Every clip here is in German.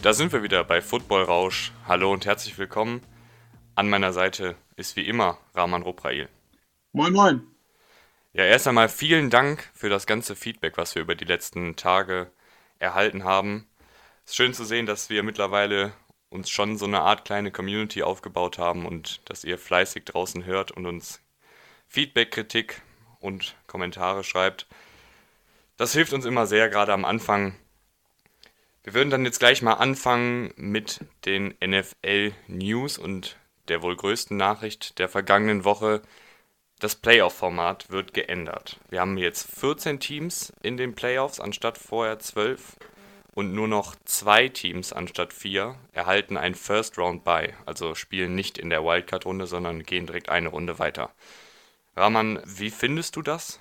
Da sind wir wieder bei Football Rausch. Hallo und herzlich willkommen. An meiner Seite ist wie immer Rahman Ruprail. Moin, moin. Ja, erst einmal vielen Dank für das ganze Feedback, was wir über die letzten Tage erhalten haben. Es ist schön zu sehen, dass wir mittlerweile uns schon so eine Art kleine Community aufgebaut haben und dass ihr fleißig draußen hört und uns Feedback, Kritik und Kommentare schreibt. Das hilft uns immer sehr, gerade am Anfang. Wir würden dann jetzt gleich mal anfangen mit den NFL News und der wohl größten Nachricht der vergangenen Woche. Das Playoff-Format wird geändert. Wir haben jetzt 14 Teams in den Playoffs anstatt vorher 12 und nur noch zwei Teams anstatt vier erhalten ein First Round Bye, also spielen nicht in der Wildcard-Runde, sondern gehen direkt eine Runde weiter. Rahman, wie findest du das?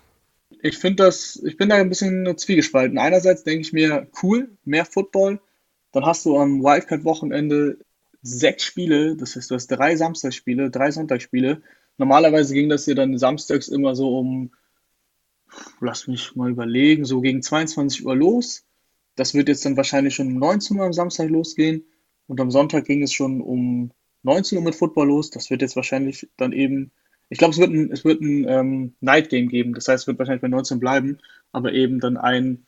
Ich finde das, ich bin da ein bisschen zwiegespalten. Einerseits denke ich mir, cool, mehr Football. Dann hast du am Wildcard-Wochenende sechs Spiele, das heißt, du hast drei Samstagsspiele, drei Sonntagsspiele. Normalerweise ging das ja dann samstags immer so um, lass mich mal überlegen, so gegen 22 Uhr los. Das wird jetzt dann wahrscheinlich schon um 19 Uhr am Samstag losgehen. Und am Sonntag ging es schon um 19 Uhr mit Football los. Das wird jetzt wahrscheinlich dann eben, ich glaube, es wird ein, es wird ein ähm, Night Game geben. Das heißt, es wird wahrscheinlich bei 19 bleiben, aber eben dann ein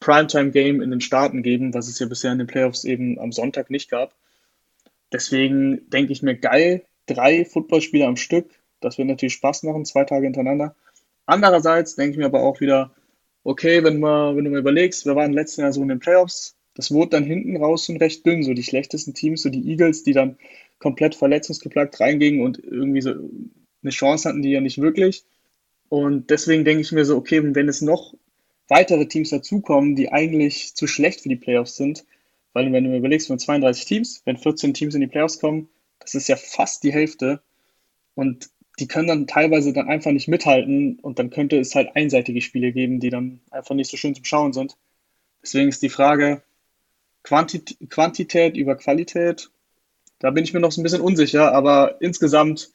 Primetime Game in den Staaten geben, was es ja bisher in den Playoffs eben am Sonntag nicht gab. Deswegen denke ich mir, geil, drei Footballspiele am Stück. Das wird natürlich Spaß machen, zwei Tage hintereinander. Andererseits denke ich mir aber auch wieder, okay, wenn, man, wenn du mal überlegst, wir waren letztes Jahr so in den Playoffs, das wurde dann hinten raus schon recht dünn, so die schlechtesten Teams, so die Eagles, die dann komplett verletzungsgeplagt reingingen und irgendwie so eine Chance hatten die ja nicht wirklich. Und deswegen denke ich mir so, okay, wenn es noch weitere Teams dazukommen, die eigentlich zu schlecht für die Playoffs sind, weil wenn du mir überlegst, von 32 Teams, wenn 14 Teams in die Playoffs kommen, das ist ja fast die Hälfte. Und die können dann teilweise dann einfach nicht mithalten und dann könnte es halt einseitige Spiele geben, die dann einfach nicht so schön zum Schauen sind. Deswegen ist die Frage Quantität, Quantität über Qualität. Da bin ich mir noch so ein bisschen unsicher, aber insgesamt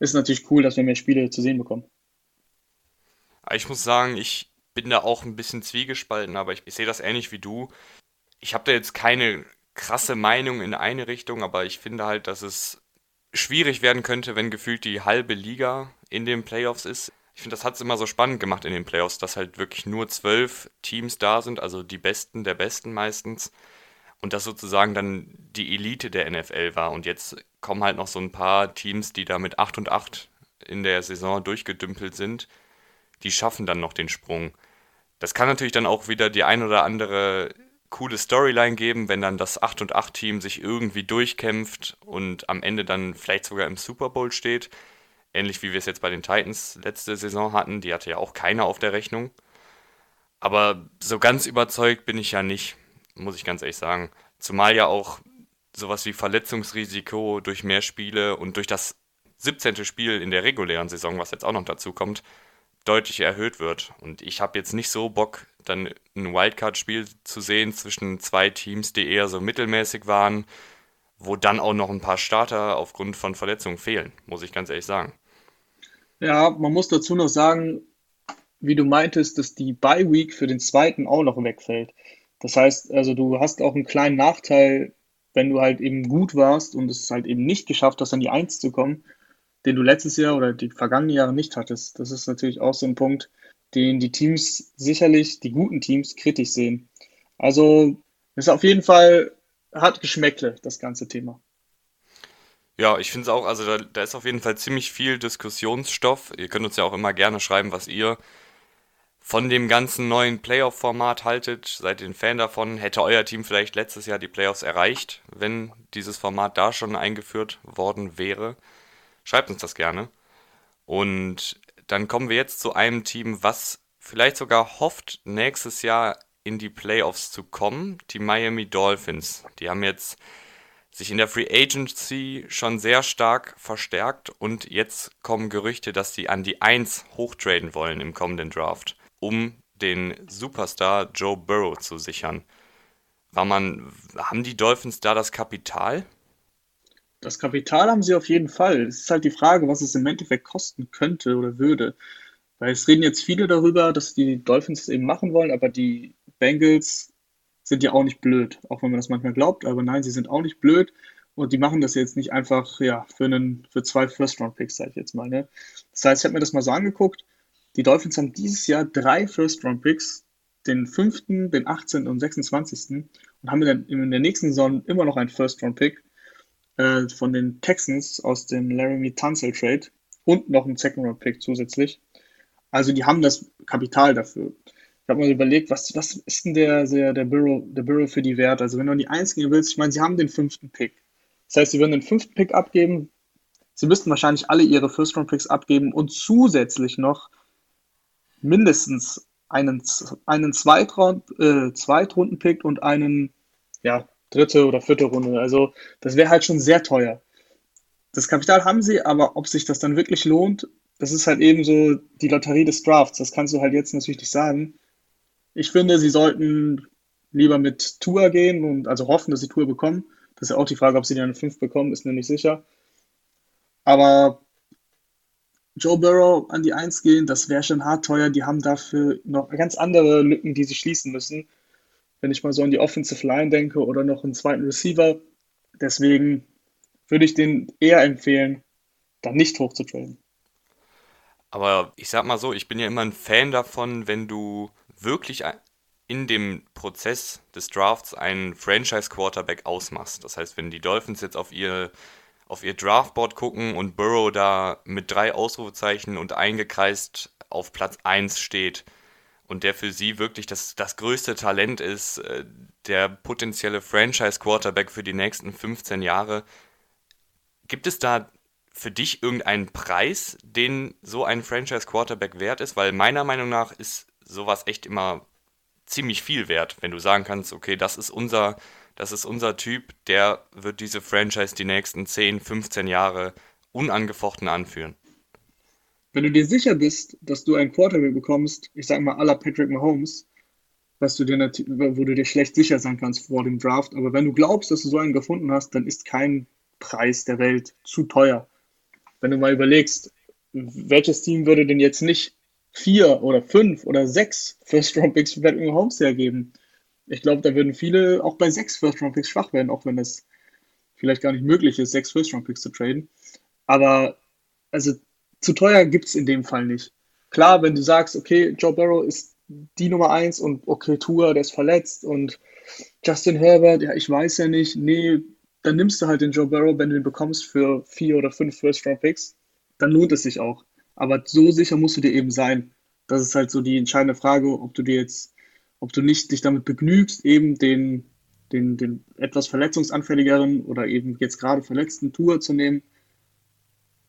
ist natürlich cool, dass wir mehr Spiele zu sehen bekommen. Ich muss sagen, ich bin da auch ein bisschen zwiegespalten, aber ich, ich sehe das ähnlich wie du ich habe da jetzt keine krasse Meinung in eine Richtung, aber ich finde halt, dass es schwierig werden könnte, wenn gefühlt die halbe Liga in den Playoffs ist. Ich finde, das hat es immer so spannend gemacht in den Playoffs, dass halt wirklich nur zwölf Teams da sind, also die Besten der Besten meistens. Und das sozusagen dann die Elite der NFL war. Und jetzt kommen halt noch so ein paar Teams, die da mit 8 und 8 in der Saison durchgedümpelt sind. Die schaffen dann noch den Sprung. Das kann natürlich dann auch wieder die ein oder andere coole Storyline geben, wenn dann das 8 und 8 Team sich irgendwie durchkämpft und am Ende dann vielleicht sogar im Super Bowl steht. Ähnlich wie wir es jetzt bei den Titans letzte Saison hatten, die hatte ja auch keiner auf der Rechnung. Aber so ganz überzeugt bin ich ja nicht, muss ich ganz ehrlich sagen. Zumal ja auch sowas wie Verletzungsrisiko durch mehr Spiele und durch das 17. Spiel in der regulären Saison, was jetzt auch noch dazu kommt, deutlich erhöht wird. Und ich habe jetzt nicht so Bock, dann ein Wildcard-Spiel zu sehen zwischen zwei Teams, die eher so mittelmäßig waren, wo dann auch noch ein paar Starter aufgrund von Verletzungen fehlen, muss ich ganz ehrlich sagen. Ja, man muss dazu noch sagen, wie du meintest, dass die Bye Week für den zweiten auch noch wegfällt. Das heißt, also du hast auch einen kleinen Nachteil, wenn du halt eben gut warst und es halt eben nicht geschafft hast, an die Eins zu kommen, den du letztes Jahr oder die vergangenen Jahre nicht hattest. Das ist natürlich auch so ein Punkt, den die Teams sicherlich, die guten Teams, kritisch sehen. Also ist auf jeden Fall, hat Geschmäckle, das ganze Thema. Ja, ich finde es auch, also da, da, ist auf jeden Fall ziemlich viel Diskussionsstoff. Ihr könnt uns ja auch immer gerne schreiben, was ihr von dem ganzen neuen Playoff-Format haltet. Seid ihr ein Fan davon? Hätte euer Team vielleicht letztes Jahr die Playoffs erreicht, wenn dieses Format da schon eingeführt worden wäre? Schreibt uns das gerne. Und dann kommen wir jetzt zu einem Team, was vielleicht sogar hofft, nächstes Jahr in die Playoffs zu kommen. Die Miami Dolphins. Die haben jetzt sich in der Free Agency schon sehr stark verstärkt und jetzt kommen Gerüchte, dass sie an die 1 hochtraden wollen im kommenden Draft, um den Superstar Joe Burrow zu sichern. War man, haben die Dolphins da das Kapital? Das Kapital haben sie auf jeden Fall. Es ist halt die Frage, was es im Endeffekt kosten könnte oder würde. Weil es reden jetzt viele darüber, dass die Dolphins es eben machen wollen, aber die Bengals sind ja auch nicht blöd, auch wenn man das manchmal glaubt, aber nein, sie sind auch nicht blöd und die machen das jetzt nicht einfach ja, für, einen, für zwei First-Round-Picks, sage ich jetzt mal. Ne? Das heißt, ich habe mir das mal so angeguckt, die Dolphins haben dieses Jahr drei First-Round-Picks, den fünften, den 18. und 26. und haben dann in der nächsten Saison immer noch einen First-Round-Pick äh, von den Texans aus dem Laramie Tunsil Trade und noch einen Second-Round-Pick zusätzlich. Also die haben das Kapital dafür. Ich habe mal überlegt, was, was ist denn der, der, der, Bureau, der Bureau für die Wert? Also wenn du an die Eins gehen willst, ich meine, sie haben den fünften Pick. Das heißt, sie würden den fünften Pick abgeben. Sie müssten wahrscheinlich alle ihre First-Round-Picks abgeben und zusätzlich noch mindestens einen, einen Zweitraund, äh, Zweitrunden-Pick und einen, ja, dritte oder vierte Runde. Also das wäre halt schon sehr teuer. Das Kapital haben sie, aber ob sich das dann wirklich lohnt, das ist halt eben so die Lotterie des Drafts. Das kannst du halt jetzt natürlich nicht sagen. Ich finde, sie sollten lieber mit Tour gehen und also hoffen, dass sie Tour bekommen. Das ist ja auch die Frage, ob sie dann eine 5 bekommen, ist mir nicht sicher. Aber Joe Burrow an die 1 gehen, das wäre schon hart teuer. Die haben dafür noch ganz andere Lücken, die sie schließen müssen. Wenn ich mal so an die Offensive Line denke oder noch einen zweiten Receiver. Deswegen würde ich den eher empfehlen, da nicht hochzutraden. Aber ich sag mal so, ich bin ja immer ein Fan davon, wenn du wirklich in dem Prozess des Drafts einen Franchise-Quarterback ausmachst. Das heißt, wenn die Dolphins jetzt auf ihr auf ihr Draftboard gucken und Burrow da mit drei Ausrufezeichen und eingekreist auf Platz 1 steht und der für sie wirklich das, das größte Talent ist, äh, der potenzielle Franchise-Quarterback für die nächsten 15 Jahre, gibt es da für dich irgendeinen Preis, den so ein Franchise-Quarterback wert ist? Weil meiner Meinung nach ist sowas echt immer ziemlich viel wert, wenn du sagen kannst, okay, das ist unser das ist unser Typ, der wird diese Franchise die nächsten 10, 15 Jahre unangefochten anführen. Wenn du dir sicher bist, dass du einen Quarterback bekommst, ich sag mal la Patrick Mahomes, was du dir wo du dir schlecht sicher sein kannst vor dem Draft, aber wenn du glaubst, dass du so einen gefunden hast, dann ist kein Preis der Welt zu teuer. Wenn du mal überlegst, welches Team würde denn jetzt nicht vier oder fünf oder sechs First-Round-Picks für Patrick Mahomes hergeben? Ich glaube, da würden viele auch bei sechs First-Round-Picks schwach werden, auch wenn es vielleicht gar nicht möglich ist, sechs First-Round-Picks zu traden. Aber also zu teuer gibt es in dem Fall nicht. Klar, wenn du sagst, okay, Joe Burrow ist die Nummer eins und okay, Tour, der ist verletzt und Justin Herbert, ja, ich weiß ja nicht, nee, dann nimmst du halt den Joe Burrow, wenn du ihn bekommst für vier oder fünf First-Round-Picks, dann lohnt es sich auch. Aber so sicher musst du dir eben sein. Das ist halt so die entscheidende Frage, ob du dir jetzt ob du nicht dich damit begnügst, eben den, den, den etwas verletzungsanfälligeren oder eben jetzt gerade verletzten Tour zu nehmen,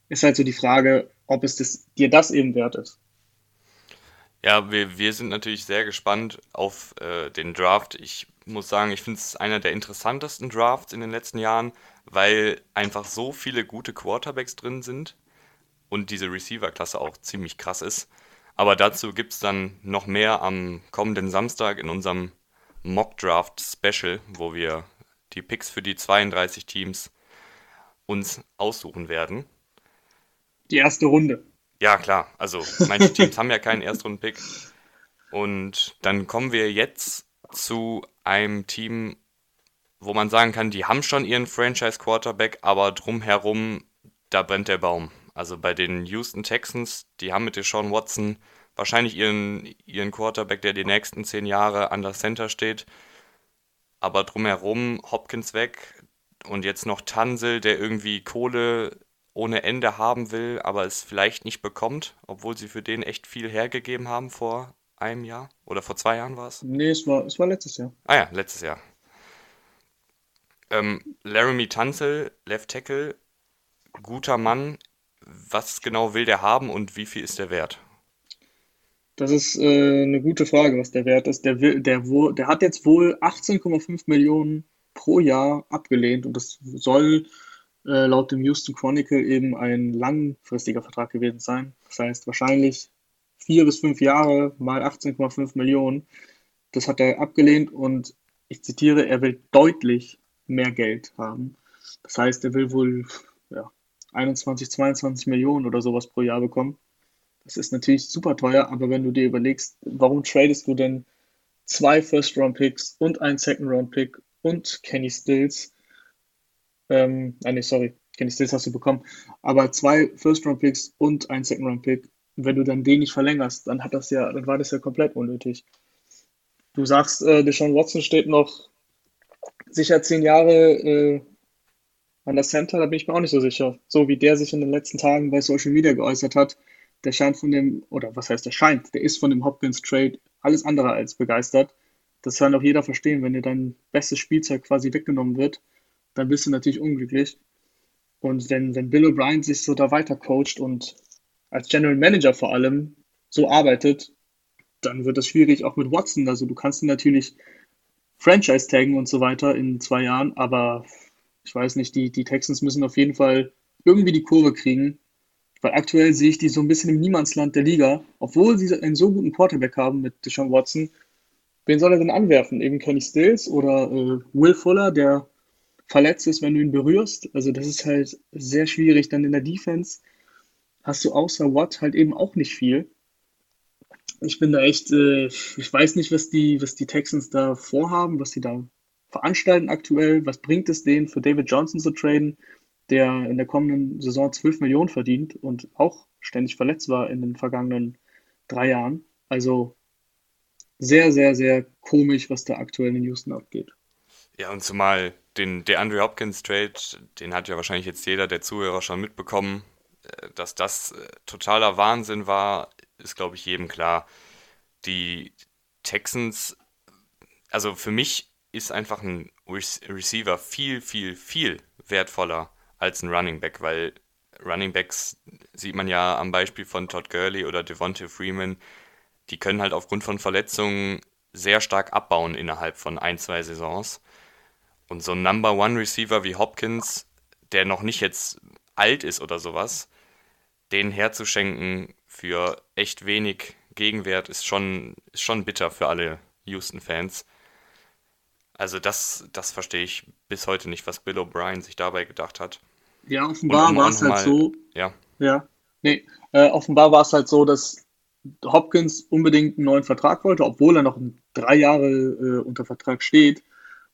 ist halt so die Frage, ob es das, dir das eben wert ist. Ja, wir, wir sind natürlich sehr gespannt auf äh, den Draft. Ich muss sagen, ich finde es einer der interessantesten Drafts in den letzten Jahren, weil einfach so viele gute Quarterbacks drin sind und diese Receiver-Klasse auch ziemlich krass ist. Aber dazu gibt es dann noch mehr am kommenden Samstag in unserem Mock Draft Special, wo wir die Picks für die 32 Teams uns aussuchen werden. Die erste Runde. Ja, klar. Also manche Teams haben ja keinen Erstrunden-Pick. Und dann kommen wir jetzt zu einem Team, wo man sagen kann, die haben schon ihren Franchise-Quarterback, aber drumherum, da brennt der Baum. Also bei den Houston Texans, die haben mit Deshaun Watson wahrscheinlich ihren, ihren Quarterback, der die nächsten zehn Jahre an der Center steht. Aber drumherum Hopkins weg und jetzt noch Tansel, der irgendwie Kohle ohne Ende haben will, aber es vielleicht nicht bekommt, obwohl sie für den echt viel hergegeben haben vor einem Jahr oder vor zwei Jahren war es? Nee, es war, es war letztes Jahr. Ah ja, letztes Jahr. Ähm, Laramie Tanzel, Left Tackle, guter Mann, was genau will der haben und wie viel ist der wert? Das ist äh, eine gute Frage, was der Wert ist. Der, will, der, der hat jetzt wohl 18,5 Millionen pro Jahr abgelehnt und das soll äh, laut dem Houston Chronicle eben ein langfristiger Vertrag gewesen sein. Das heißt wahrscheinlich vier bis fünf Jahre mal 18,5 Millionen. Das hat er abgelehnt und ich zitiere, er will deutlich mehr Geld haben. Das heißt, er will wohl 21, 22 Millionen oder sowas pro Jahr bekommen. Das ist natürlich super teuer, aber wenn du dir überlegst, warum tradest du denn zwei First-Round-Picks und ein Second-Round-Pick und Kenny Stills. Ähm, ah, nee, sorry, Kenny Stills hast du bekommen. Aber zwei First-Round-Picks und ein Second-Round-Pick. wenn du dann den nicht verlängerst, dann hat das ja, dann war das ja komplett unnötig. Du sagst, äh, Deshaun Watson steht noch sicher zehn Jahre äh, an der Center, da bin ich mir auch nicht so sicher. So wie der sich in den letzten Tagen bei Social Media geäußert hat, der scheint von dem, oder was heißt der scheint, der ist von dem Hopkins Trade alles andere als begeistert. Das kann auch jeder verstehen, wenn dir dein bestes Spielzeug quasi weggenommen wird, dann bist du natürlich unglücklich. Und wenn, wenn Bill O'Brien sich so da weiter coacht und als General Manager vor allem so arbeitet, dann wird es schwierig auch mit Watson. Also du kannst ihn natürlich Franchise taggen und so weiter in zwei Jahren, aber ich weiß nicht, die, die Texans müssen auf jeden Fall irgendwie die Kurve kriegen, weil aktuell sehe ich die so ein bisschen im Niemandsland der Liga, obwohl sie einen so guten Quarterback haben mit Deshaun Watson. Wen soll er denn anwerfen? Eben Kenny Stills oder äh, Will Fuller, der verletzt ist, wenn du ihn berührst. Also das ist halt sehr schwierig. Dann in der Defense hast du außer Watt halt eben auch nicht viel. Ich bin da echt, äh, ich weiß nicht, was die, was die Texans da vorhaben, was sie da veranstalten aktuell. Was bringt es denen, für David Johnson zu traden? der in der kommenden Saison 12 Millionen verdient und auch ständig verletzt war in den vergangenen drei Jahren. Also sehr, sehr, sehr komisch, was da aktuell in Houston abgeht. Ja, und zumal den der Andrew Hopkins Trade, den hat ja wahrscheinlich jetzt jeder der Zuhörer schon mitbekommen, äh, dass das äh, totaler Wahnsinn war, ist glaube ich jedem klar. Die Texans, also für mich ist einfach ein Receiver viel, viel, viel wertvoller als ein Running Back, weil Running Backs sieht man ja am Beispiel von Todd Gurley oder Devontae Freeman, die können halt aufgrund von Verletzungen sehr stark abbauen innerhalb von ein, zwei Saisons. Und so ein Number One Receiver wie Hopkins, der noch nicht jetzt alt ist oder sowas, den herzuschenken für echt wenig Gegenwert ist schon, ist schon bitter für alle Houston-Fans. Also das, das verstehe ich bis heute nicht, was Bill O'Brien sich dabei gedacht hat. Ja, offenbar um war es halt so. Ja. Ja. Nee, äh, offenbar war es halt so, dass Hopkins unbedingt einen neuen Vertrag wollte, obwohl er noch drei Jahre äh, unter Vertrag steht.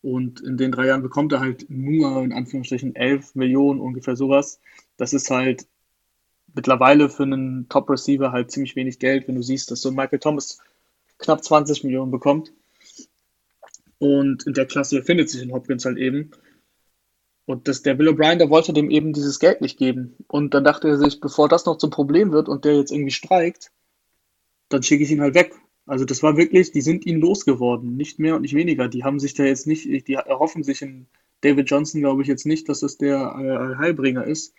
Und in den drei Jahren bekommt er halt nur in Anführungsstrichen 11 Millionen, ungefähr sowas. Das ist halt mittlerweile für einen Top-Receiver halt ziemlich wenig Geld, wenn du siehst, dass so ein Michael Thomas knapp 20 Millionen bekommt. Und in der Klasse befindet sich in Hopkins halt eben. Und das, der Bill O'Brien, der wollte dem eben dieses Geld nicht geben. Und dann dachte er sich, bevor das noch zum Problem wird und der jetzt irgendwie streikt, dann schicke ich ihn halt weg. Also das war wirklich, die sind ihn losgeworden, nicht mehr und nicht weniger. Die haben sich da jetzt nicht, die erhoffen sich in David Johnson, glaube ich, jetzt nicht, dass das der äh, Heilbringer ist,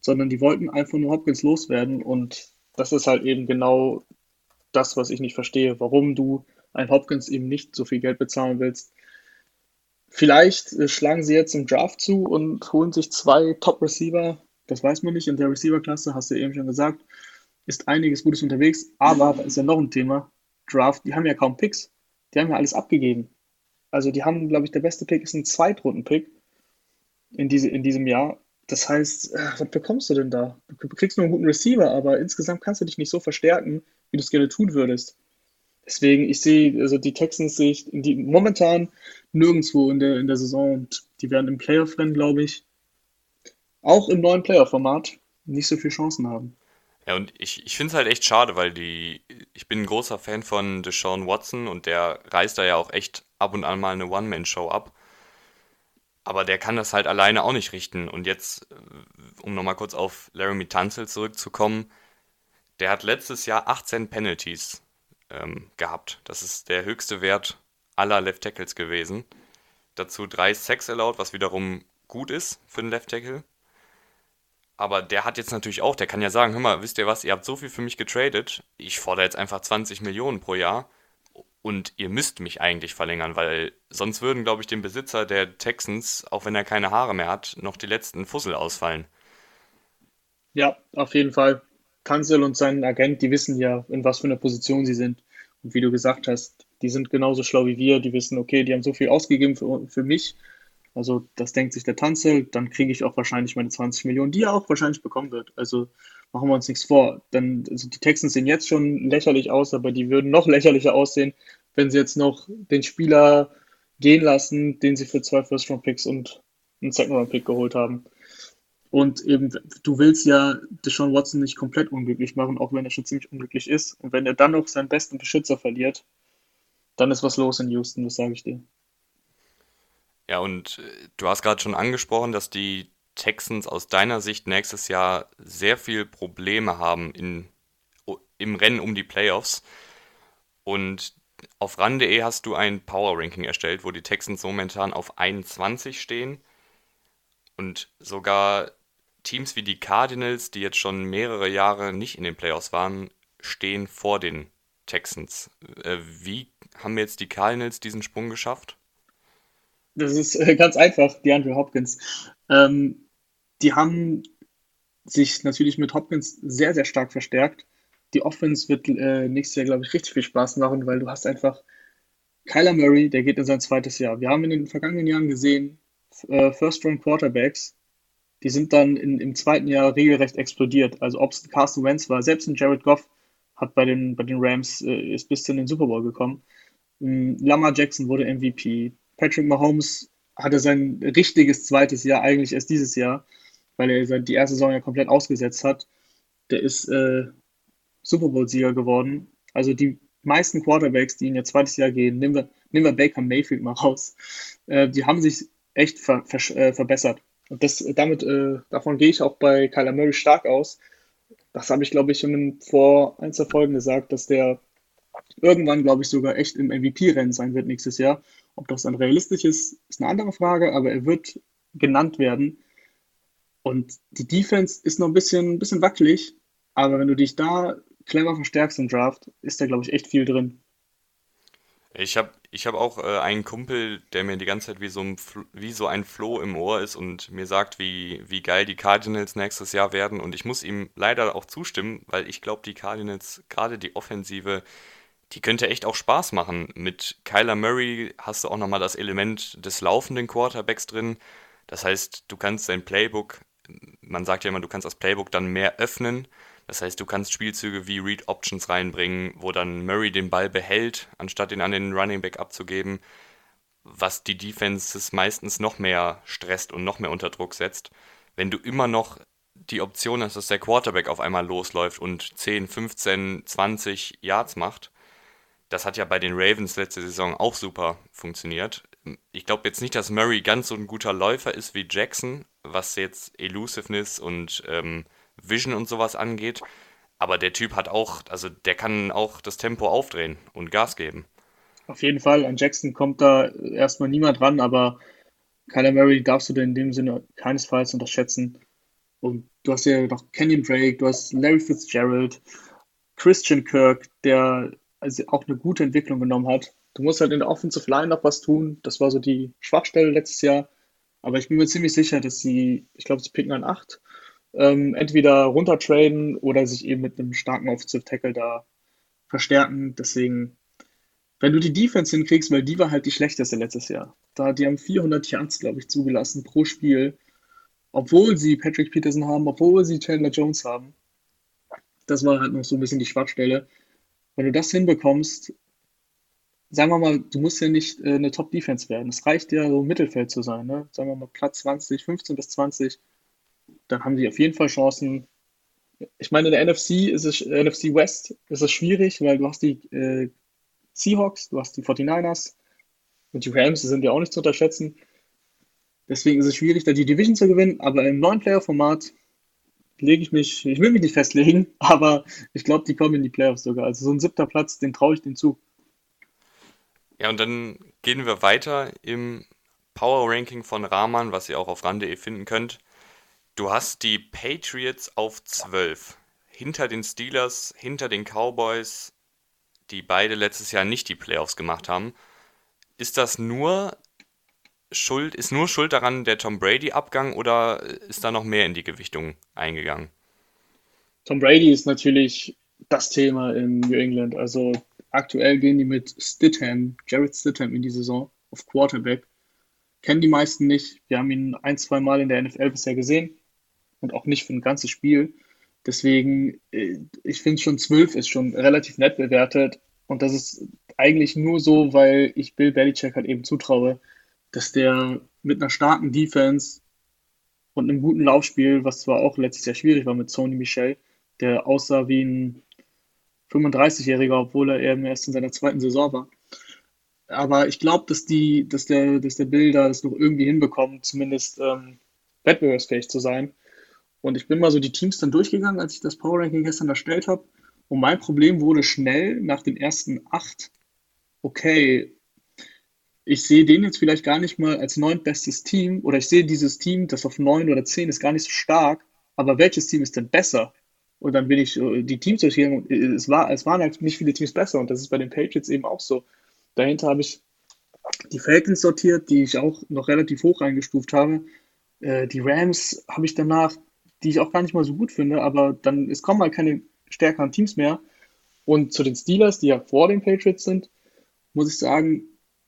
sondern die wollten einfach nur Hopkins loswerden. Und das ist halt eben genau das, was ich nicht verstehe, warum du ein Hopkins eben nicht so viel Geld bezahlen willst Vielleicht äh, schlagen sie jetzt im Draft zu und holen sich zwei Top-Receiver. Das weiß man nicht. In der Receiver-Klasse, hast du eben schon gesagt, ist einiges Gutes unterwegs. Aber da ist ja noch ein Thema. Draft, die haben ja kaum Picks. Die haben ja alles abgegeben. Also die haben, glaube ich, der beste Pick ist ein Zweitrunden-Pick in, diese, in diesem Jahr. Das heißt, äh, was bekommst du denn da? Du kriegst nur einen guten Receiver, aber insgesamt kannst du dich nicht so verstärken, wie du es gerne tun würdest. Deswegen, ich sehe, also die Texans sehe ich die, momentan nirgendwo in der, in der Saison und die werden im Playoff-Rennen, glaube ich, auch im neuen Playoff-Format nicht so viele Chancen haben. Ja, und ich, ich finde es halt echt schade, weil die, ich bin ein großer Fan von Deshaun Watson und der reißt da ja auch echt ab und an mal eine One-Man-Show ab. Aber der kann das halt alleine auch nicht richten. Und jetzt, um nochmal kurz auf Laramie Tunsil zurückzukommen, der hat letztes Jahr 18 Penalties ähm, gehabt. Das ist der höchste Wert aller Left Tackles gewesen. Dazu drei Sacks allowed, was wiederum gut ist für einen Left Tackle. Aber der hat jetzt natürlich auch, der kann ja sagen, hör mal, wisst ihr was, ihr habt so viel für mich getradet, ich fordere jetzt einfach 20 Millionen pro Jahr und ihr müsst mich eigentlich verlängern, weil sonst würden, glaube ich, dem Besitzer der Texans, auch wenn er keine Haare mehr hat, noch die letzten Fussel ausfallen. Ja, auf jeden Fall. Kanzel und sein Agent, die wissen ja, in was für einer Position sie sind. Und wie du gesagt hast, die sind genauso schlau wie wir, die wissen, okay, die haben so viel ausgegeben für, für mich. Also das denkt sich der Tanzel, dann kriege ich auch wahrscheinlich meine 20 Millionen, die er auch wahrscheinlich bekommen wird. Also machen wir uns nichts vor. Dann, also die Texans sehen jetzt schon lächerlich aus, aber die würden noch lächerlicher aussehen, wenn sie jetzt noch den Spieler gehen lassen, den sie für zwei First-Round-Picks und einen Second-Round-Pick geholt haben. Und eben, du willst ja Deshaun Watson nicht komplett unglücklich machen, auch wenn er schon ziemlich unglücklich ist. Und wenn er dann noch seinen besten Beschützer verliert, dann ist was los in Houston, das sage ich dir. Ja, und äh, du hast gerade schon angesprochen, dass die Texans aus deiner Sicht nächstes Jahr sehr viel Probleme haben in, im Rennen um die Playoffs. Und auf RAN.de hast du ein Power Ranking erstellt, wo die Texans momentan auf 21 stehen. Und sogar Teams wie die Cardinals, die jetzt schon mehrere Jahre nicht in den Playoffs waren, stehen vor den Texans. Äh, wie haben jetzt die Cardinals diesen Sprung geschafft? Das ist äh, ganz einfach, die Andrew Hopkins. Ähm, die haben sich natürlich mit Hopkins sehr, sehr stark verstärkt. Die Offense wird äh, nächstes Jahr, glaube ich, richtig viel Spaß machen, weil du hast einfach Kyler Murray, der geht in sein zweites Jahr. Wir haben in den vergangenen Jahren gesehen, äh, First-Round-Quarterbacks, die sind dann in, im zweiten Jahr regelrecht explodiert. Also ob es Carson Wentz war, selbst ein Jared Goff hat bei den, bei den Rams, äh, ist bis in den Super Bowl gekommen. Ähm, Lamar Jackson wurde MVP. Patrick Mahomes hatte sein richtiges zweites Jahr eigentlich erst dieses Jahr, weil er die erste Saison ja komplett ausgesetzt hat. Der ist äh, Super Bowl-Sieger geworden. Also die meisten Quarterbacks, die in ihr zweites Jahr gehen, nehmen wir, nehmen wir Baker Mayfield mal raus, äh, die haben sich echt ver, ver, äh, verbessert. Und das, damit, äh, davon gehe ich auch bei Kyler Murray stark aus. Das habe ich, glaube ich, schon vor ein, zwei Folgen gesagt, dass der irgendwann, glaube ich, sogar echt im MVP-Rennen sein wird nächstes Jahr. Ob das dann realistisch ist, ist eine andere Frage, aber er wird genannt werden. Und die Defense ist noch ein bisschen, ein bisschen wackelig, aber wenn du dich da clever verstärkst im Draft, ist da, glaube ich, echt viel drin. Ich habe ich hab auch äh, einen Kumpel, der mir die ganze Zeit wie so, ein, wie so ein Floh im Ohr ist und mir sagt, wie, wie geil die Cardinals nächstes Jahr werden. Und ich muss ihm leider auch zustimmen, weil ich glaube, die Cardinals, gerade die Offensive, die könnte echt auch Spaß machen. Mit Kyler Murray hast du auch nochmal das Element des laufenden Quarterbacks drin. Das heißt, du kannst dein Playbook, man sagt ja immer, du kannst das Playbook dann mehr öffnen. Das heißt, du kannst Spielzüge wie Read Options reinbringen, wo dann Murray den Ball behält, anstatt ihn an den Running Back abzugeben, was die Defenses meistens noch mehr stresst und noch mehr unter Druck setzt. Wenn du immer noch die Option hast, dass der Quarterback auf einmal losläuft und 10, 15, 20 Yards macht, das hat ja bei den Ravens letzte Saison auch super funktioniert. Ich glaube jetzt nicht, dass Murray ganz so ein guter Läufer ist wie Jackson, was jetzt Elusiveness und ähm, Vision und sowas angeht. Aber der Typ hat auch, also der kann auch das Tempo aufdrehen und Gas geben. Auf jeden Fall, an Jackson kommt da erstmal niemand ran, aber Kyler Murray darfst du denn in dem Sinne keinesfalls unterschätzen. Und du hast ja noch Kenyon Drake, du hast Larry Fitzgerald, Christian Kirk, der also auch eine gute Entwicklung genommen hat. Du musst halt in der Offensive Line noch was tun. Das war so die Schwachstelle letztes Jahr. Aber ich bin mir ziemlich sicher, dass sie, ich glaube, sie picken an 8 ähm, entweder runtertraden oder sich eben mit einem starken Offensive Tackle da verstärken. Deswegen, wenn du die Defense hinkriegst, weil die war halt die schlechteste letztes Jahr. Da, die haben 400 Yards, glaube ich, zugelassen pro Spiel, obwohl sie Patrick Peterson haben, obwohl sie Chandler Jones haben. Das war halt noch so ein bisschen die Schwachstelle. Wenn du das hinbekommst, sagen wir mal, du musst ja nicht äh, eine Top-Defense werden. Es reicht ja so Mittelfeld zu sein, ne? Sagen wir mal Platz 20, 15 bis 20 dann haben sie auf jeden Fall Chancen. Ich meine, in der NFC ist es NFC West ist es schwierig, weil du hast die äh, Seahawks, du hast die 49ers und die Rams sind ja auch nicht zu unterschätzen. Deswegen ist es schwierig, da die Division zu gewinnen, aber im neuen Player-Format lege ich mich, ich will mich nicht festlegen, aber ich glaube, die kommen in die Playoffs sogar. Also so ein siebter Platz, den traue ich denen zu. Ja, und dann gehen wir weiter im Power Ranking von Rahman, was ihr auch auf ran.de finden könnt. Du hast die Patriots auf 12. Hinter den Steelers, hinter den Cowboys, die beide letztes Jahr nicht die Playoffs gemacht haben. Ist das nur Schuld, ist nur Schuld daran der Tom Brady-Abgang oder ist da noch mehr in die Gewichtung eingegangen? Tom Brady ist natürlich das Thema in New England. Also aktuell gehen die mit Stidham, Jared Stidham in die Saison auf Quarterback. Kennen die meisten nicht. Wir haben ihn ein, zwei Mal in der NFL bisher gesehen und auch nicht für ein ganzes Spiel. Deswegen, äh, ich finde schon 12 ist schon relativ nett bewertet. Und das ist eigentlich nur so, weil ich Bill Belichick halt eben zutraue, dass der mit einer starken Defense und einem guten Laufspiel, was zwar auch letztes Jahr schwierig war mit Sony Michel, der aussah wie ein 35-Jähriger, obwohl er eben erst in seiner zweiten Saison war. Aber ich glaube, dass die, dass der, dass der Bill da das noch irgendwie hinbekommt, zumindest ähm, wettbewerbsfähig zu sein. Und ich bin mal so die Teams dann durchgegangen, als ich das Power Ranking gestern erstellt habe. Und mein Problem wurde schnell nach den ersten acht, okay, ich sehe den jetzt vielleicht gar nicht mal als neuntbestes Team oder ich sehe dieses Team, das auf neun oder zehn ist, gar nicht so stark, aber welches Team ist denn besser? Und dann bin ich die Teams durchgegangen und es, war, es waren halt nicht viele Teams besser und das ist bei den Patriots eben auch so. Dahinter habe ich die Falcons sortiert, die ich auch noch relativ hoch eingestuft habe. Äh, die Rams habe ich danach, die ich auch gar nicht mal so gut finde, aber dann, es kommen halt keine stärkeren Teams mehr. Und zu den Steelers, die ja vor den Patriots sind, muss ich sagen,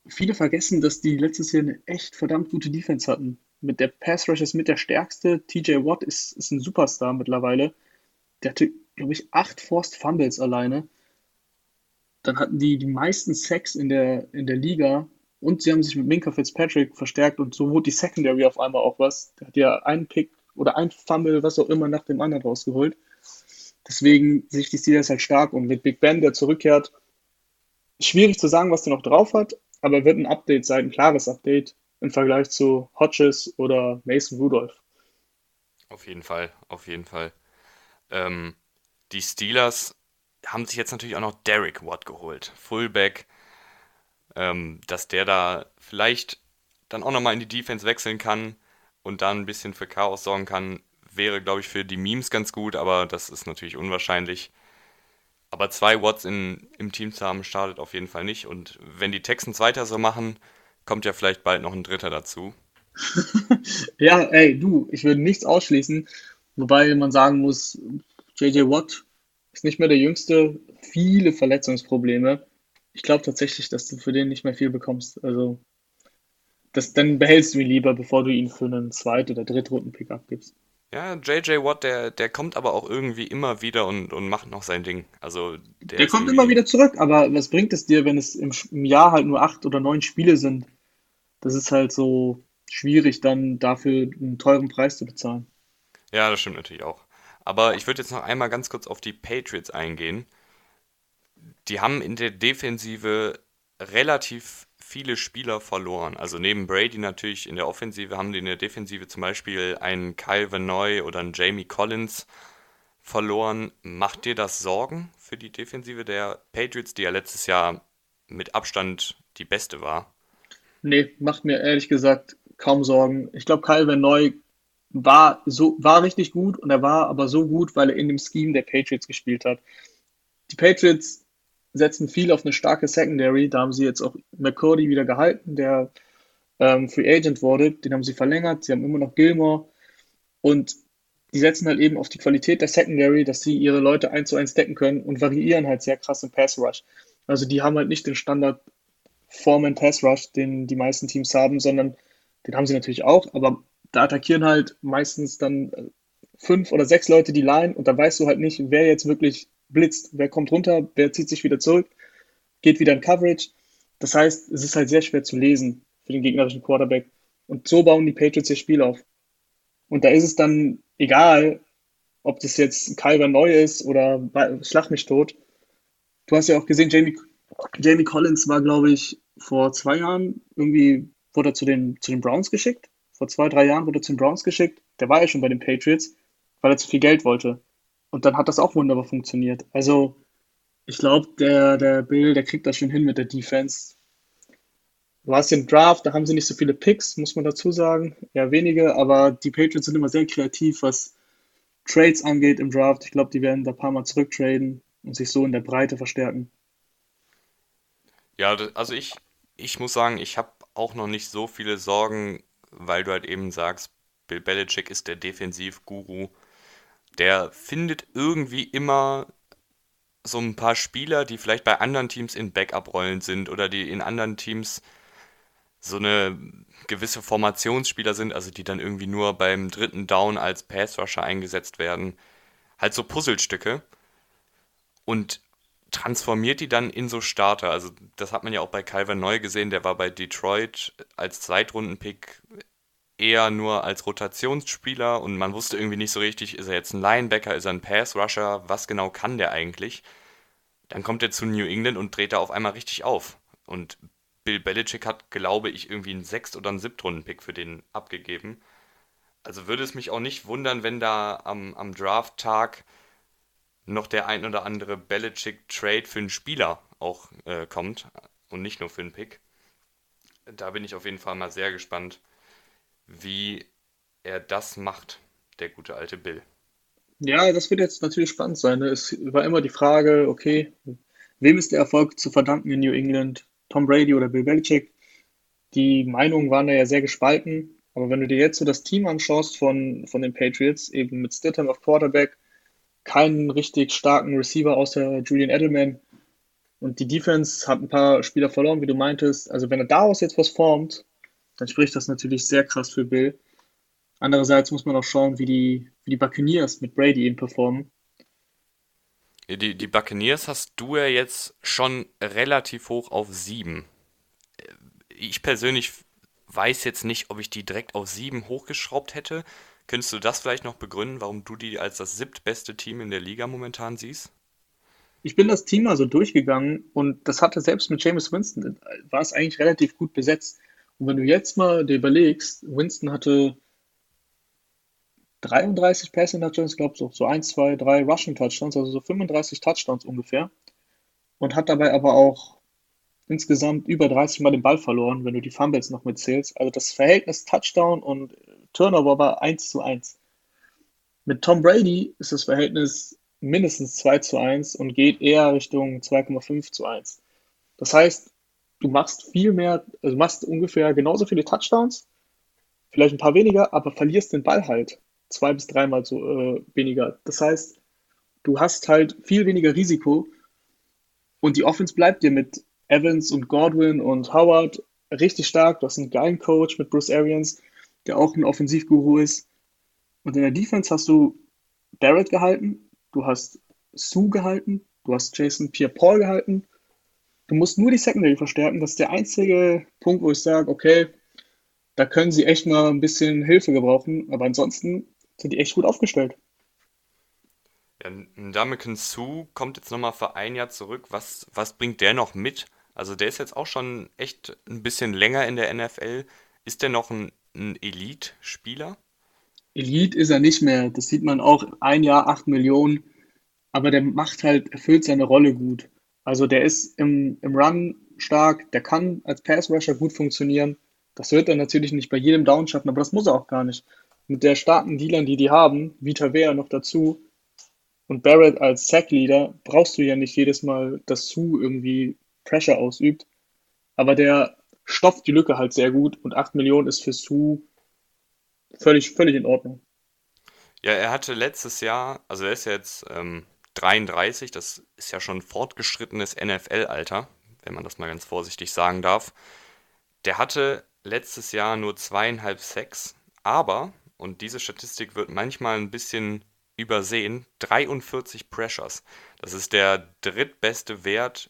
viele vergessen, dass die letztes Jahr eine echt verdammt gute Defense hatten. Mit der Pass Rush ist mit der stärkste. TJ Watt ist, ist ein Superstar mittlerweile. Der hatte, glaube ich, acht Forced Fumbles alleine. Dann hatten die die meisten Sacks in der, in der Liga und sie haben sich mit Minka Fitzpatrick verstärkt und so wurde die Secondary auf einmal auch was. Der hat ja einen Pick oder ein Fumble, was auch immer, nach dem anderen rausgeholt. Deswegen sehe ich die Steelers halt stark und mit Big Ben, der zurückkehrt, schwierig zu sagen, was der noch drauf hat, aber wird ein Update sein, ein klares Update im Vergleich zu Hodges oder Mason Rudolph. Auf jeden Fall, auf jeden Fall. Ähm, die Steelers haben sich jetzt natürlich auch noch Derek Watt geholt, Fullback, ähm, dass der da vielleicht dann auch nochmal in die Defense wechseln kann und dann ein bisschen für Chaos sorgen kann, wäre, glaube ich, für die Memes ganz gut, aber das ist natürlich unwahrscheinlich. Aber zwei Watts in, im Team zu haben, startet auf jeden Fall nicht. Und wenn die Texans weiter so machen, kommt ja vielleicht bald noch ein Dritter dazu. ja, ey, du, ich würde nichts ausschließen. Wobei man sagen muss, JJ Watt ist nicht mehr der Jüngste, viele Verletzungsprobleme. Ich glaube tatsächlich, dass du für den nicht mehr viel bekommst. Also, das, dann behältst du ihn lieber, bevor du ihn für einen Zweit- oder Drittrunden-Pick abgibst. Ja, JJ Watt, der, der kommt aber auch irgendwie immer wieder und, und macht noch sein Ding. Also der, der kommt immer wieder zurück, aber was bringt es dir, wenn es im, im Jahr halt nur acht oder neun Spiele sind? Das ist halt so schwierig, dann dafür einen teuren Preis zu bezahlen. Ja, das stimmt natürlich auch. Aber ich würde jetzt noch einmal ganz kurz auf die Patriots eingehen. Die haben in der Defensive relativ viele Spieler verloren. Also neben Brady natürlich in der Offensive haben die in der Defensive zum Beispiel einen Kyle Vanoy oder einen Jamie Collins verloren. Macht dir das Sorgen für die Defensive der Patriots, die ja letztes Jahr mit Abstand die beste war? Nee, macht mir ehrlich gesagt kaum Sorgen. Ich glaube, Kyle Vanoy war so war richtig gut und er war aber so gut, weil er in dem Scheme der Patriots gespielt hat. Die Patriots setzen viel auf eine starke Secondary. Da haben sie jetzt auch McCurdy wieder gehalten, der ähm, Free Agent wurde. Den haben sie verlängert. Sie haben immer noch Gilmore. Und die setzen halt eben auf die Qualität der Secondary, dass sie ihre Leute eins zu eins decken können und variieren halt sehr krass im Pass Rush. Also die haben halt nicht den Standard Foreman Pass Rush, den die meisten Teams haben, sondern den haben sie natürlich auch, aber da attackieren halt meistens dann äh, fünf oder sechs Leute die Line und da weißt du halt nicht, wer jetzt wirklich blitzt, wer kommt runter, wer zieht sich wieder zurück, geht wieder in Coverage. Das heißt, es ist halt sehr schwer zu lesen für den gegnerischen Quarterback. Und so bauen die Patriots ihr Spiel auf. Und da ist es dann egal, ob das jetzt Kyber neu ist oder Schlag mich tot. Du hast ja auch gesehen, Jamie, Jamie Collins war, glaube ich, vor zwei Jahren irgendwie, wurde er zu den, zu den Browns geschickt. Vor zwei, drei Jahren wurde er zu den Browns geschickt. Der war ja schon bei den Patriots, weil er zu viel Geld wollte. Und dann hat das auch wunderbar funktioniert. Also, ich glaube, der, der Bill, der kriegt das schon hin mit der Defense. Du hast den Draft, da haben sie nicht so viele Picks, muss man dazu sagen. Eher wenige, aber die Patriots sind immer sehr kreativ, was Trades angeht im Draft. Ich glaube, die werden da ein paar Mal zurücktraden und sich so in der Breite verstärken. Ja, also ich, ich muss sagen, ich habe auch noch nicht so viele Sorgen, weil du halt eben sagst, Bill Belichick ist der Defensivguru der findet irgendwie immer so ein paar Spieler, die vielleicht bei anderen Teams in Backup-Rollen sind oder die in anderen Teams so eine gewisse Formationsspieler sind, also die dann irgendwie nur beim dritten Down als Pass-Rusher eingesetzt werden. Halt so Puzzlestücke. Und transformiert die dann in so Starter. Also das hat man ja auch bei Calvin Neu gesehen, der war bei Detroit als Zweitrundenpick eher nur als Rotationsspieler und man wusste irgendwie nicht so richtig, ist er jetzt ein Linebacker, ist er ein Pass-Rusher, was genau kann der eigentlich? Dann kommt er zu New England und dreht da auf einmal richtig auf. Und Bill Belichick hat, glaube ich, irgendwie einen Sechst- oder einen Siebtrunden-Pick für den abgegeben. Also würde es mich auch nicht wundern, wenn da am, am Draft-Tag noch der ein oder andere Belichick-Trade für einen Spieler auch äh, kommt und nicht nur für einen Pick. Da bin ich auf jeden Fall mal sehr gespannt, wie er das macht, der gute alte Bill. Ja, das wird jetzt natürlich spannend sein. Ne? Es war immer die Frage, okay, wem ist der Erfolg zu verdanken in New England? Tom Brady oder Bill Belichick? Die Meinungen waren da ja sehr gespalten. Aber wenn du dir jetzt so das Team anschaust von, von den Patriots, eben mit Stidham auf Quarterback, keinen richtig starken Receiver außer Julian Edelman und die Defense hat ein paar Spieler verloren, wie du meintest. Also wenn er daraus jetzt was formt, dann spricht das natürlich sehr krass für Bill. Andererseits muss man auch schauen, wie die, wie die Buccaneers mit Brady eben performen. Die, die Buccaneers hast du ja jetzt schon relativ hoch auf sieben. Ich persönlich weiß jetzt nicht, ob ich die direkt auf sieben hochgeschraubt hätte. Könntest du das vielleicht noch begründen, warum du die als das siebtbeste Team in der Liga momentan siehst? Ich bin das Team also durchgegangen und das hatte selbst mit James Winston, war es eigentlich relativ gut besetzt. Und wenn du jetzt mal dir überlegst, Winston hatte 33 Passing Touchdowns, glaube ich, so 1, 2, 3 Rushing Touchdowns, also so 35 Touchdowns ungefähr. Und hat dabei aber auch insgesamt über 30 Mal den Ball verloren, wenn du die Fumbles noch mitzählst. Also das Verhältnis Touchdown und Turnover war 1 zu 1. Mit Tom Brady ist das Verhältnis mindestens 2 zu 1 und geht eher Richtung 2,5 zu 1. Das heißt, du machst viel mehr, also machst ungefähr genauso viele Touchdowns, vielleicht ein paar weniger, aber verlierst den Ball halt zwei bis dreimal so äh, weniger. Das heißt, du hast halt viel weniger Risiko und die Offense bleibt dir mit Evans und Godwin und Howard richtig stark. Du hast einen geilen Coach mit Bruce Arians, der auch ein Offensivguru ist. Und in der Defense hast du Barrett gehalten, du hast Sue gehalten, du hast Jason Pierre-Paul gehalten. Du musst nur die Secondary verstärken. Das ist der einzige Punkt, wo ich sage, okay, da können sie echt mal ein bisschen Hilfe gebrauchen. Aber ansonsten sind die echt gut aufgestellt. Ja, Ndamukong Su kommt jetzt nochmal für ein Jahr zurück. Was, was bringt der noch mit? Also der ist jetzt auch schon echt ein bisschen länger in der NFL. Ist der noch ein, ein Elite-Spieler? Elite ist er nicht mehr. Das sieht man auch ein Jahr, acht Millionen. Aber der macht halt, erfüllt seine Rolle gut. Also der ist im, im Run stark, der kann als Pass-Rusher gut funktionieren. Das wird er natürlich nicht bei jedem Down schaffen, aber das muss er auch gar nicht mit der starken Dealer, die die haben, Vita Vea noch dazu und Barrett als Sackleader, brauchst du ja nicht jedes Mal, dass Sue irgendwie Pressure ausübt. Aber der stopft die Lücke halt sehr gut und 8 Millionen ist für Sue völlig, völlig in Ordnung. Ja, er hatte letztes Jahr, also er ist jetzt ähm, 33, das ist ja schon fortgeschrittenes NFL-Alter, wenn man das mal ganz vorsichtig sagen darf. Der hatte letztes Jahr nur zweieinhalb Sacks, aber und diese Statistik wird manchmal ein bisschen übersehen, 43 Pressures. Das ist der drittbeste Wert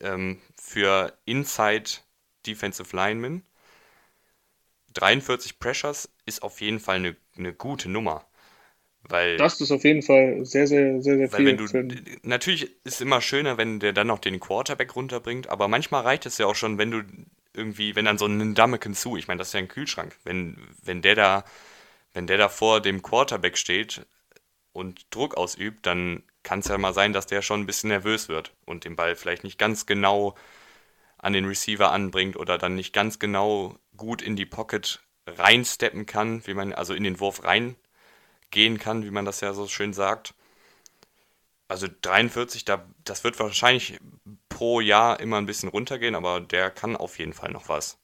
ähm, für Inside Defensive Linemen. 43 Pressures ist auf jeden Fall eine, eine gute Nummer. Weil, das ist auf jeden Fall sehr, sehr, sehr, sehr viel. Du, natürlich ist es immer schöner, wenn der dann noch den Quarterback runterbringt, aber manchmal reicht es ja auch schon, wenn du irgendwie, wenn dann so ein Ndamukong zu, ich meine, das ist ja ein Kühlschrank, wenn, wenn der da, wenn der da vor dem Quarterback steht und Druck ausübt, dann kann es ja mal sein, dass der schon ein bisschen nervös wird und den Ball vielleicht nicht ganz genau an den Receiver anbringt oder dann nicht ganz genau gut in die Pocket reinsteppen kann, wie man, also in den Wurf reingehen kann, wie man das ja so schön sagt. Also 43, da, das wird wahrscheinlich pro Jahr immer ein bisschen runtergehen, aber der kann auf jeden Fall noch was.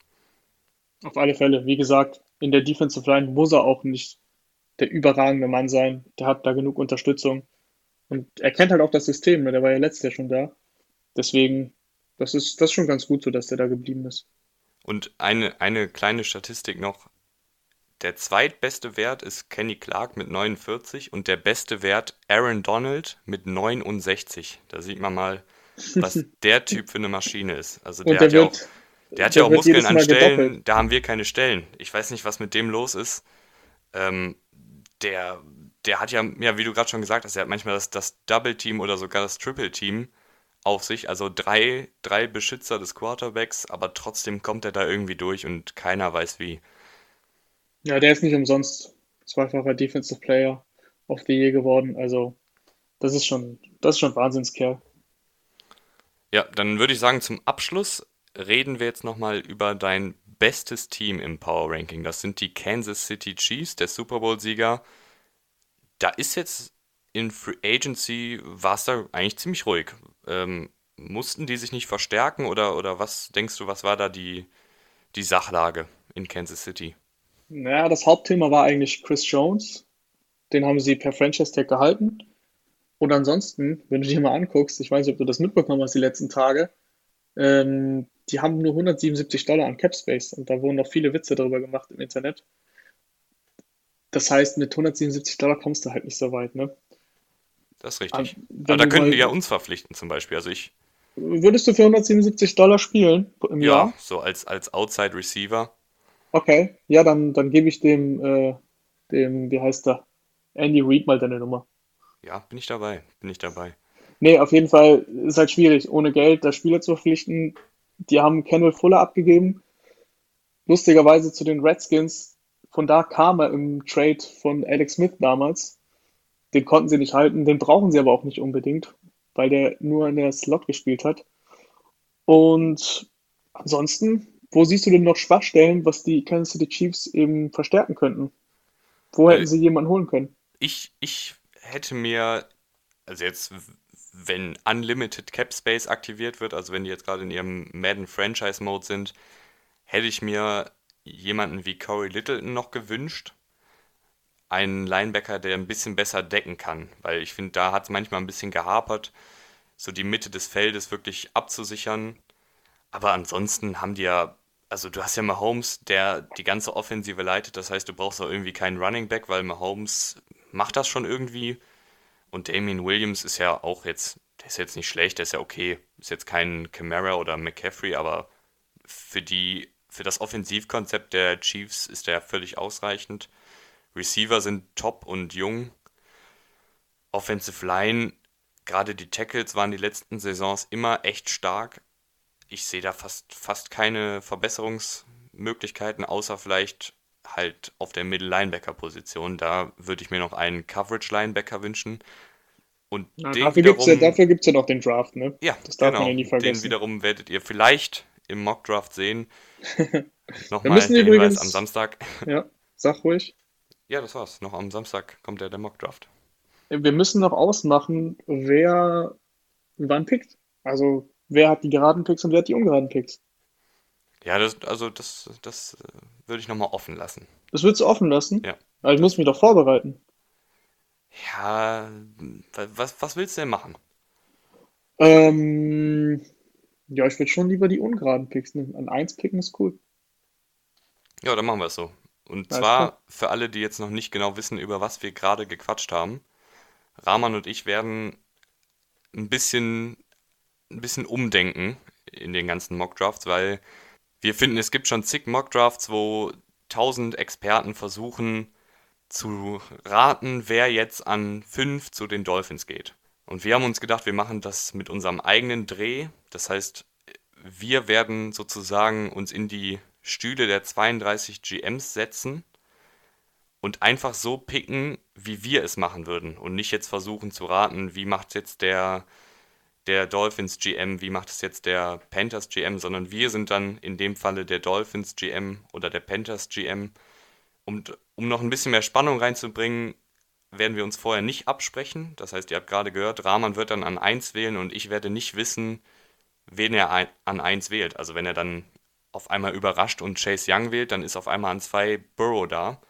Auf alle Fälle. Wie gesagt, in der Defensive Line muss er auch nicht der überragende Mann sein. Der hat da genug Unterstützung. Und er kennt halt auch das System, ne? der war ja letztes Jahr schon da. Deswegen, das ist, das ist schon ganz gut so, dass der da geblieben ist. Und eine, eine kleine Statistik noch. Der zweitbeste Wert ist Kenny Clark mit 49 und der beste Wert Aaron Donald mit 69. Da sieht man mal, was der Typ für eine Maschine ist. Also der, der hat ja auch, der hat ja auch Muskeln an Stellen, gedoppelt. da haben wir keine Stellen. Ich weiß nicht, was mit dem los ist. Ähm, der, der hat ja, ja, wie du gerade schon gesagt hast, er hat manchmal das, das Double-Team oder sogar das Triple-Team auf sich. Also drei, drei Beschützer des Quarterbacks, aber trotzdem kommt er da irgendwie durch und keiner weiß wie. Ja, der ist nicht umsonst zweifacher Defensive Player of the Year geworden. Also, das ist schon, das ist schon Wahnsinnskerl. Ja, dann würde ich sagen, zum Abschluss reden wir jetzt nochmal über dein bestes Team im Power Ranking. Das sind die Kansas City Chiefs, der Super Bowl-Sieger. Da ist jetzt in Free Agency, war es da eigentlich ziemlich ruhig. Ähm, mussten die sich nicht verstärken oder, oder was denkst du, was war da die, die Sachlage in Kansas City? Naja, das Hauptthema war eigentlich Chris Jones. Den haben sie per Franchise Tag gehalten. Und ansonsten, wenn du dir mal anguckst, ich weiß nicht, ob du das mitbekommen hast die letzten Tage, ähm, die haben nur 177 Dollar an Capspace und da wurden noch viele Witze darüber gemacht im Internet. Das heißt, mit 177 Dollar kommst du halt nicht so weit, ne? Das ist richtig. Aber da könnten wir ja uns verpflichten zum Beispiel. Also ich. Würdest du für 177 Dollar spielen im ja, Jahr? Ja, so als, als Outside Receiver. Okay, ja, dann, dann gebe ich dem, äh, dem, wie heißt der? Andy Reid mal deine Nummer. Ja, bin ich dabei. Bin ich dabei. Nee, auf jeden Fall ist halt schwierig, ohne Geld da Spieler zu verpflichten. Die haben Kendall Fuller abgegeben. Lustigerweise zu den Redskins. Von da kam er im Trade von Alex Smith damals. Den konnten sie nicht halten, den brauchen sie aber auch nicht unbedingt, weil der nur in der Slot gespielt hat. Und ansonsten, wo siehst du denn noch Schwachstellen, was die Kansas City Chiefs eben verstärken könnten? Wo hätten äh, sie jemanden holen können? Ich, ich hätte mir, also jetzt, wenn Unlimited Cap Space aktiviert wird, also wenn die jetzt gerade in ihrem Madden Franchise Mode sind, hätte ich mir jemanden wie Corey Littleton noch gewünscht einen Linebacker, der ein bisschen besser decken kann, weil ich finde, da hat es manchmal ein bisschen gehapert, so die Mitte des Feldes wirklich abzusichern. Aber ansonsten haben die ja, also du hast ja Mahomes, der die ganze Offensive leitet, das heißt, du brauchst auch irgendwie keinen Running Back, weil Mahomes macht das schon irgendwie. Und Damien Williams ist ja auch jetzt, der ist jetzt nicht schlecht, der ist ja okay, ist jetzt kein Camara oder McCaffrey, aber für die, für das Offensivkonzept der Chiefs ist der völlig ausreichend. Receiver sind top und jung. Offensive Line, gerade die Tackles waren die letzten Saisons immer echt stark. Ich sehe da fast, fast keine Verbesserungsmöglichkeiten, außer vielleicht halt auf der Middle-Linebacker-Position. Da würde ich mir noch einen Coverage-Linebacker wünschen. Und Na, dafür gibt es ja, dafür gibt's ja noch den Draft, ne? Ja, das darf genau. man ja nie vergessen. Den wiederum werdet ihr vielleicht im Mock-Draft sehen. Nochmal der übrigens, Hinweis am Samstag. Ja, sag ruhig. Ja, das war's. Noch am Samstag kommt der, der Mock-Draft. Wir müssen noch ausmachen, wer wann pickt. Also, wer hat die geraden Picks und wer hat die ungeraden Picks. Ja, das, also das, das äh, würde ich nochmal offen lassen. Das würdest du offen lassen? Ja. Aber ich muss mich doch vorbereiten. Ja, was, was willst du denn machen? Ähm, ja, ich würde schon lieber die ungeraden Picks nehmen. An 1 picken ist cool. Ja, dann machen wir es so. Und Alles zwar klar. für alle, die jetzt noch nicht genau wissen, über was wir gerade gequatscht haben. Rahman und ich werden ein bisschen, ein bisschen umdenken in den ganzen Mockdrafts, weil wir finden, es gibt schon zig Mockdrafts, wo tausend Experten versuchen zu raten, wer jetzt an fünf zu den Dolphins geht. Und wir haben uns gedacht, wir machen das mit unserem eigenen Dreh. Das heißt, wir werden sozusagen uns in die Stühle der 32 GMs setzen und einfach so picken, wie wir es machen würden und nicht jetzt versuchen zu raten, wie macht jetzt der, der Dolphins GM, wie macht es jetzt der Panthers GM, sondern wir sind dann in dem Falle der Dolphins GM oder der Panthers GM. Und um noch ein bisschen mehr Spannung reinzubringen, werden wir uns vorher nicht absprechen. Das heißt, ihr habt gerade gehört, Rahman wird dann an 1 wählen und ich werde nicht wissen, wen er an 1 wählt. Also wenn er dann auf einmal überrascht und Chase Young wählt, dann ist auf einmal an zwei Burrow da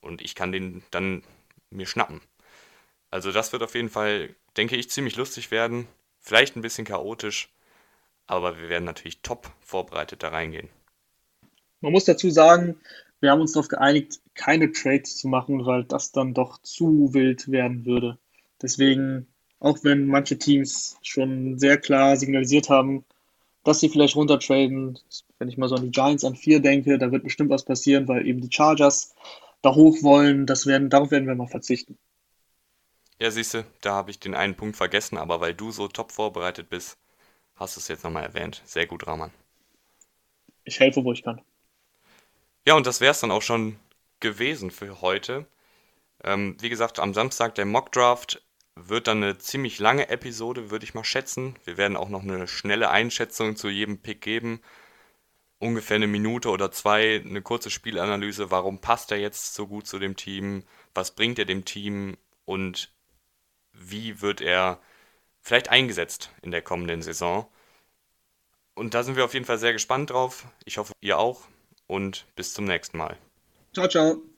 und ich kann den dann mir schnappen. Also das wird auf jeden Fall, denke ich, ziemlich lustig werden. Vielleicht ein bisschen chaotisch, aber wir werden natürlich top vorbereitet da reingehen. Man muss dazu sagen, wir haben uns darauf geeinigt, keine Trades zu machen, weil das dann doch zu wild werden würde. Deswegen, auch wenn manche Teams schon sehr klar signalisiert haben, dass sie vielleicht runtertraden, wenn ich mal so an die Giants an vier denke, da wird bestimmt was passieren, weil eben die Chargers da hoch wollen. Das werden, darauf werden wir mal verzichten. Ja, siehst du, da habe ich den einen Punkt vergessen, aber weil du so top vorbereitet bist, hast du es jetzt nochmal erwähnt. Sehr gut, Rahman. Ich helfe, wo ich kann. Ja, und das wäre es dann auch schon gewesen für heute. Ähm, wie gesagt, am Samstag der Mockdraft wird dann eine ziemlich lange Episode, würde ich mal schätzen. Wir werden auch noch eine schnelle Einschätzung zu jedem Pick geben. Ungefähr eine Minute oder zwei, eine kurze Spielanalyse. Warum passt er jetzt so gut zu dem Team? Was bringt er dem Team? Und wie wird er vielleicht eingesetzt in der kommenden Saison? Und da sind wir auf jeden Fall sehr gespannt drauf. Ich hoffe, ihr auch. Und bis zum nächsten Mal. Ciao, ciao.